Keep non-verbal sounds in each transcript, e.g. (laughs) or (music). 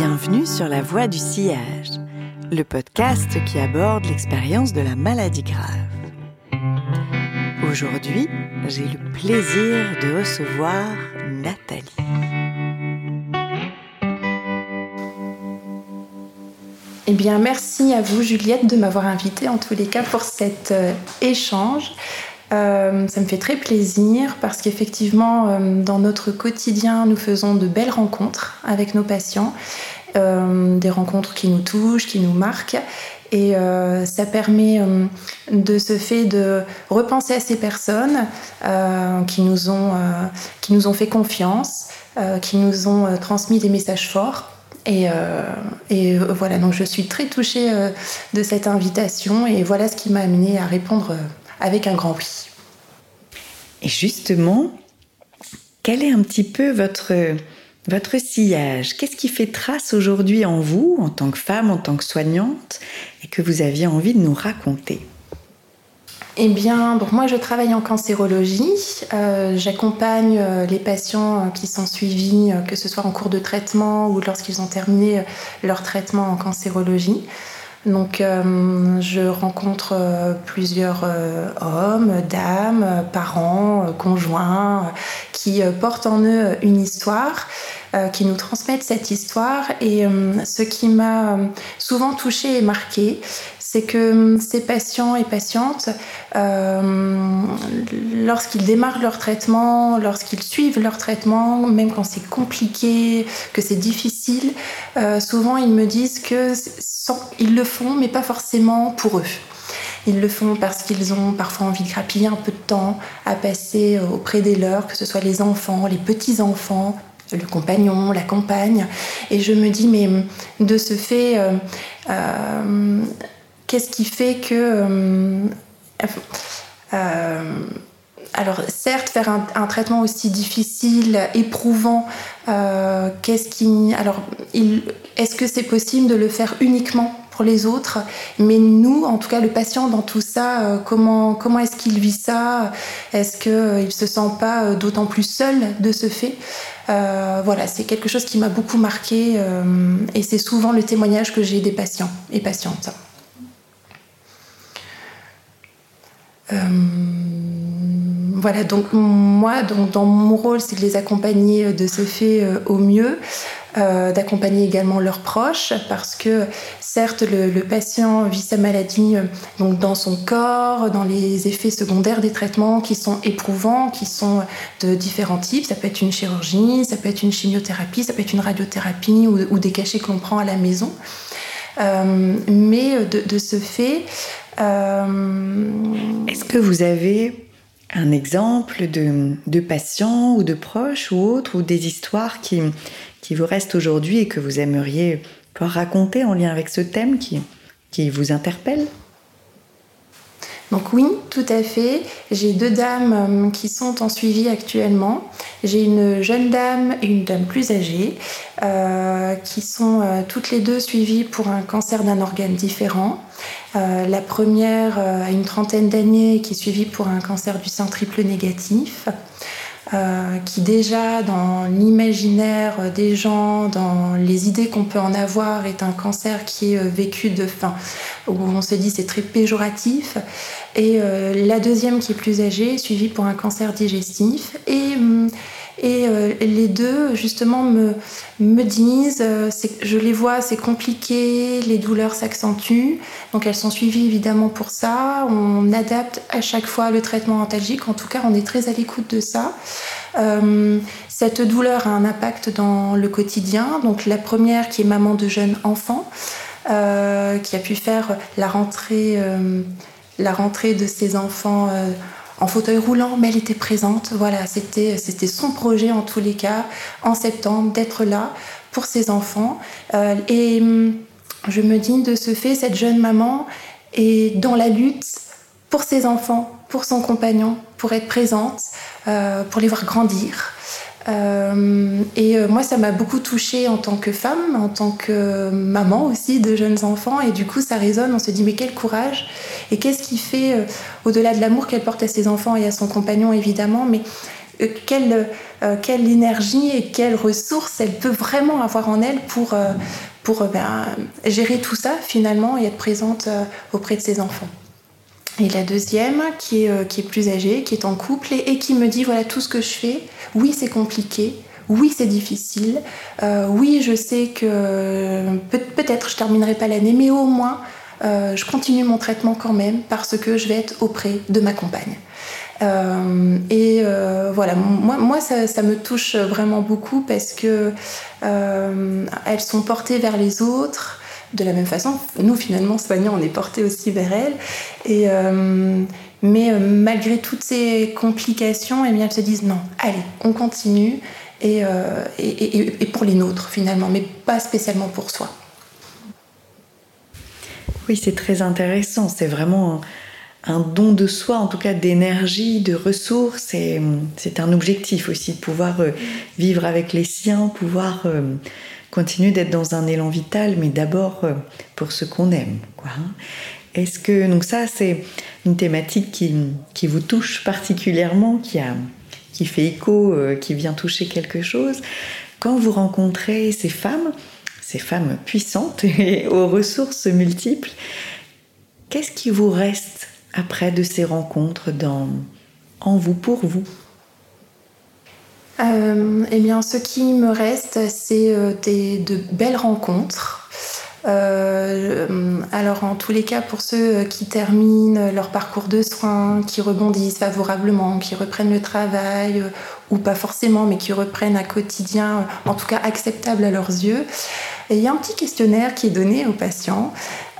Bienvenue sur La Voie du Sillage, le podcast qui aborde l'expérience de la maladie grave. Aujourd'hui, j'ai le plaisir de recevoir Nathalie. Eh bien, merci à vous, Juliette, de m'avoir invitée en tous les cas pour cet euh, échange. Euh, ça me fait très plaisir parce qu'effectivement, euh, dans notre quotidien, nous faisons de belles rencontres avec nos patients, des rencontres qui nous touchent, qui nous marquent. Et ça permet de ce fait de repenser à ces personnes qui, nous ont, qui nous ont fait confiance, qui nous ont transmis des messages forts et, euh, euh, voilà, donc je suis très touchée euh, de cette invitation et voilà ce qui m'a amenée à répondre avec un grand oui. Et justement, quel est un petit peu votre, votre sillage? Qu'est-ce qui fait trace aujourd'hui en vous, en tant que femme, en tant que soignante, et que vous aviez envie de nous raconter? Eh bien, moi je travaille en cancérologie. Euh, j'accompagne euh, les patients euh, qui sont suivis, que ce soit en cours de traitement ou lorsqu'ils ont terminé leur traitement en cancérologie. Donc, je rencontre plusieurs hommes, dames, parents, conjoints qui portent en eux une histoire, qui nous transmettent cette histoire. Et ce qui m'a souvent touchée et marquée, c'est que hum, ces patients et patientes, euh, lorsqu'ils démarrent leur traitement, lorsqu'ils suivent leur traitement, même quand c'est compliqué, que c'est difficile, euh, souvent ils me disent que ils le font, mais pas forcément pour eux. Ils le font parce qu'ils ont parfois envie de grappiller un peu de temps à passer auprès des leurs, que ce soit les enfants, les petits-enfants, le compagnon, la compagne. Et je me dis, mais de ce fait, euh, Qu'est-ce qui fait que... Euh, euh, alors certes, faire un, traitement aussi difficile, éprouvant, euh, qu'est-ce qui, alors, est-ce que c'est possible de le faire uniquement pour les autres? Mais nous, en tout cas, le patient dans tout ça, comment comment est-ce qu'il vit ça? Est-ce qu'il ne se sent pas d'autant plus seul de ce fait? Voilà, c'est quelque chose qui m'a beaucoup marqué et c'est souvent le témoignage que j'ai des patients et patientes. Euh, voilà, donc moi, donc, dans mon rôle, c'est de les accompagner de ce fait euh, au mieux, euh, d'accompagner également leurs proches, parce que certes, le, patient vit sa maladie donc dans son corps, dans les effets secondaires des traitements qui sont éprouvants, qui sont de différents types. Ça peut être une chirurgie, ça peut être une chimiothérapie, ça peut être une radiothérapie ou, des cachets que l'on prend à la maison. Mais de, ce fait, euh, Est-ce que vous avez un exemple de, de patients ou de proches ou autres, ou des histoires qui, qui vous restent aujourd'hui et que vous aimeriez pouvoir raconter en lien avec ce thème qui, qui vous interpelle? Donc oui, tout à fait. J'ai deux dames euh, qui sont en suivi actuellement. J'ai une jeune dame et une dame plus âgée euh, qui sont euh, toutes les deux suivies pour un cancer d'un organe différent. la première a une trentaine d'années qui est suivie pour un cancer du sein triple négatif. Euh, qui déjà dans l'imaginaire des gens, dans les idées qu'on peut en avoir, est un cancer qui est euh, vécu de faim, où on se dit c'est très péjoratif. Et euh, la deuxième qui est plus âgée, suivie pour un cancer digestif. Et hum, et euh, les deux, justement, me, me disent, euh, je les vois, c'est compliqué, les douleurs s'accentuent. Donc elles sont suivies évidemment pour ça. On adapte à chaque fois le traitement antalgique. En tout cas, on est très à l'écoute de ça. Euh, cette douleur a un impact dans le quotidien. Donc la première qui est maman de jeunes enfants, qui a pu faire la rentrée, la rentrée de ses enfants en fauteuil roulant, mais elle était présente. Voilà, c'était c'était son projet en tous les cas en septembre d'être là pour ses enfants. Euh, et hum, je me dis de ce fait, cette jeune maman est dans la lutte pour ses enfants, pour son compagnon, pour être présente, euh, pour les voir grandir. Euh, et euh, moi, ça m'a beaucoup touchée en tant que femme, en tant que maman aussi de jeunes enfants. Et du coup, ça résonne. On se dit, mais quel courage Et qu'est-ce qui fait, euh, au-delà de l'amour qu'elle porte à ses enfants et à son compagnon, évidemment, mais quelle énergie et quelles ressources elle peut vraiment avoir en elle pour, pour ben, gérer tout ça finalement et être présente auprès de ses enfants. Et la deuxième, qui est, qui est plus âgée, qui est en couple et, qui me dit voilà tout ce que je fais, oui c'est compliqué, oui c'est difficile, oui je sais que peut-être je terminerai pas l'année, mais au moins euh, je continue mon traitement quand même parce que je vais être auprès de ma compagne. Euh, et euh, voilà, moi, moi ça, me touche vraiment beaucoup parce que elles sont portées vers les autres de la même façon. Nous, finalement, soignants, on est portés aussi vers elles. Et, mais malgré toutes ces complications, eh elles se disent non, allez, on continue. et, et pour les nôtres, finalement, mais pas spécialement pour soi. Oui, c'est très intéressant. C'est vraiment un, don de soi, en tout cas d'énergie, de ressources. c'est un objectif aussi de pouvoir euh, vivre avec les siens, pouvoir euh, continuer d'être dans un élan vital, mais d'abord euh, pour ce qu'on aime. Hein. Est-ce que donc ça c'est une thématique qui, qui, vous touche particulièrement, qui a qui fait écho, qui vient toucher quelque chose? Quand vous rencontrez ces femmes ces femmes puissantes (laughs) et aux ressources multiples. Qu'est-ce qui vous reste après de ces rencontres dans, en vous, pour vous? euh, Eh bien, ce qui me reste, c'est euh, de belles rencontres. Euh, alors en tous les cas, pour ceux qui terminent leur parcours de soins, qui rebondissent favorablement, qui reprennent le travail, ou pas forcément, mais qui reprennent un quotidien, en tout cas acceptable à leurs yeux, il y a un petit questionnaire qui est donné aux patients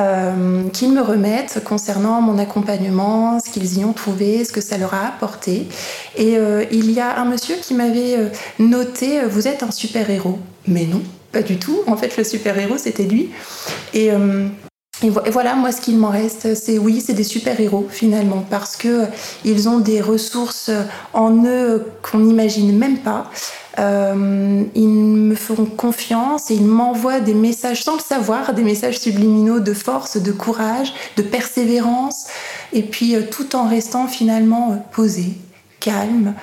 euh, qu'ils me remettent concernant mon accompagnement, ce qu'ils y ont trouvé, ce que ça leur a apporté. Et euh, il y a un monsieur qui m'avait euh, noté Vous êtes un super-héros. Mais non, pas du tout. En fait, le super-héros, c'était lui. Et. Et voilà, moi, ce qu'il m'en reste, c'est oui, c'est des super-héros finalement, parce que ils ont des ressources en eux qu'on n'imagine même pas. Euh, ils me font confiance et ils m'envoient des messages sans le savoir, des messages subliminaux de force, de courage, de persévérance, et puis euh, tout en restant finalement euh, posé, calme,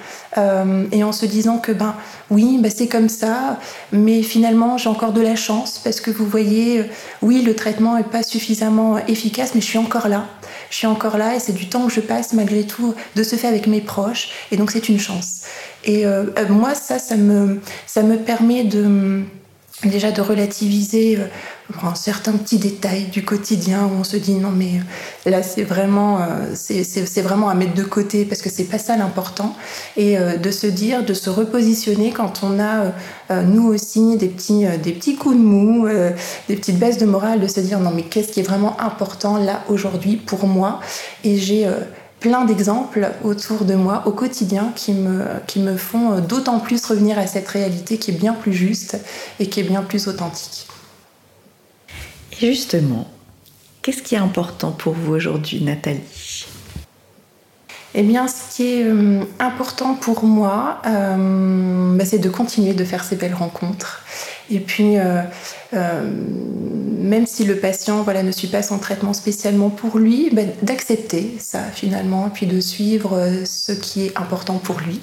et en se disant que ben oui, ben, c'est comme ça, mais finalement j'ai encore de la chance parce que vous voyez, oui, le traitement n'est pas suffisamment efficace, mais je suis encore là. Je suis encore là et c'est du temps que je passe malgré tout de se faire avec mes proches, et donc c'est une chance. Et euh, euh, moi, ça, ça me, ça me permet de déjà de relativiser euh, certains petits détails du quotidien où on se dit non mais là c'est vraiment c'est vraiment à mettre de côté parce que c'est pas ça l'important. Et de se dire de se repositionner quand on a nous aussi des petits des petits coups de mou des petites baisses de morale de se dire non mais qu'est-ce qui est vraiment important là aujourd'hui pour moi? Et j'ai plein d'exemples autour de moi au quotidien qui me, font euh, d'autant plus revenir à cette réalité qui est bien plus juste et qui est bien plus authentique. Et justement, qu'est-ce qui est important pour vous aujourd'hui, Nathalie? Eh bien, ce qui est euh, important pour moi, euh, bah, c'est de continuer de faire ces belles rencontres. Et puis, même si le patient voilà, ne suit pas son traitement spécialement pour lui, ben, d'accepter ça finalement, puis de suivre euh, ce qui est important pour lui.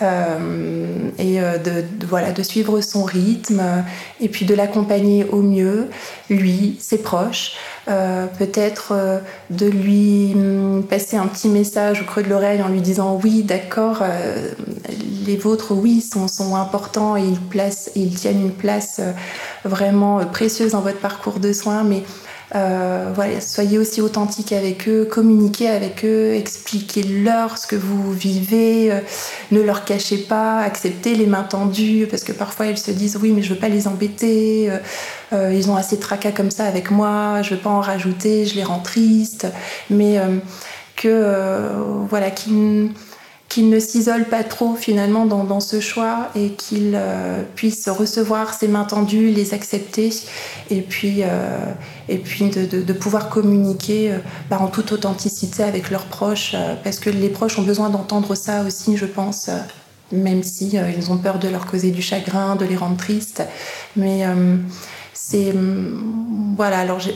Euh, et euh, de, voilà, de suivre son rythme et puis de l'accompagner au mieux, lui, ses proches. Peut-être de lui hum, passer un petit message au creux de l'oreille en lui disant oui, d'accord, les vôtres, oui, sont, sont importants et ils, placent, ils tiennent une place vraiment précieuse dans votre parcours de soins, mais euh, voilà, soyez aussi authentique avec eux, communiquez avec eux, expliquez-leur ce que vous vivez, euh, ne leur cachez pas, acceptez les mains tendues, parce que parfois ils se disent oui mais je veux pas les embêter, euh, ils ont assez de tracas comme ça avec moi, je veux pas en rajouter, je les rends tristes, mais que voilà, qu'ils qu'il ne s'isole pas trop finalement dans, ce choix et qu'il euh, puisse recevoir ses mains tendues, les accepter et puis, euh, et puis de, pouvoir communiquer euh, bah, en toute authenticité avec leurs proches parce que les proches ont besoin d'entendre ça aussi, je pense. même si ils ont peur de leur causer du chagrin, de les rendre tristes, mais c'est voilà. Alors je,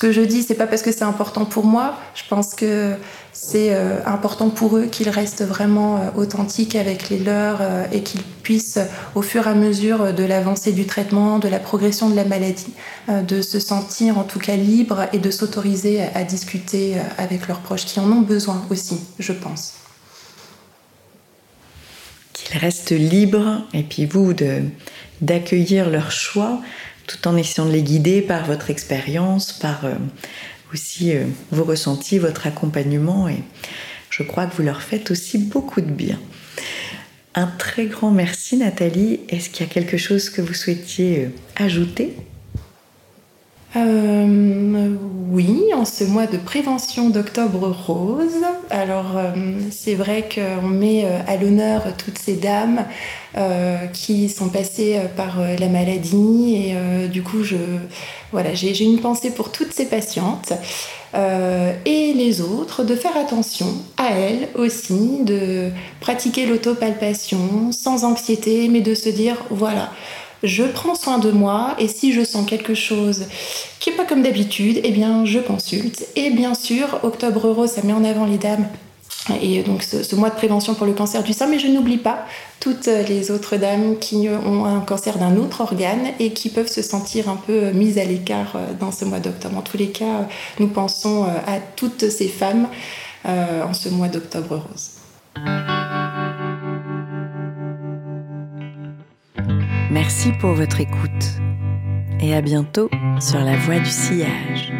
que je dis, c'est pas parce que c'est important pour moi. Je pense que c'est euh, important pour eux qu'ils restent vraiment euh, authentiques avec les leurs euh, et qu'ils puissent, au fur et à mesure de l'avancée du traitement, de la progression de la maladie, de se sentir en tout cas libres et de s'autoriser à, discuter avec leurs proches qui en ont besoin aussi, je pense. Qu'ils restent libres et puis vous d'accueillir leur choix tout en essayant de les guider par votre expérience, par aussi euh, vos ressentis, votre accompagnement et je crois que vous leur faites aussi beaucoup de bien. Un très grand merci Nathalie. Est-ce qu'il y a quelque chose que vous souhaitiez euh, ajouter? Euh, oui, en ce mois de prévention d'octobre rose. Alors, euh, c'est vrai qu'on met euh, à l'honneur toutes ces dames qui sont passées par la maladie et du coup, je, voilà, j'ai une pensée pour toutes ces patientes. et les autres, de faire attention à elles aussi, de pratiquer l'autopalpation sans anxiété, mais de se dire, voilà, je prends soin de moi et si je sens quelque chose qui n'est pas comme d'habitude, eh bien je consulte. Et bien sûr, Octobre Rose, ça met en avant les dames. Et donc ce, mois de prévention pour le cancer du sein, mais je n'oublie pas toutes les autres dames qui ont un cancer d'un autre organe et qui peuvent se sentir un peu mises à l'écart euh, dans ce mois d'octobre. En tous les cas, nous pensons euh, à toutes ces femmes euh, en ce mois d'octobre rose. Merci pour votre écoute et à bientôt sur la voie du sillage.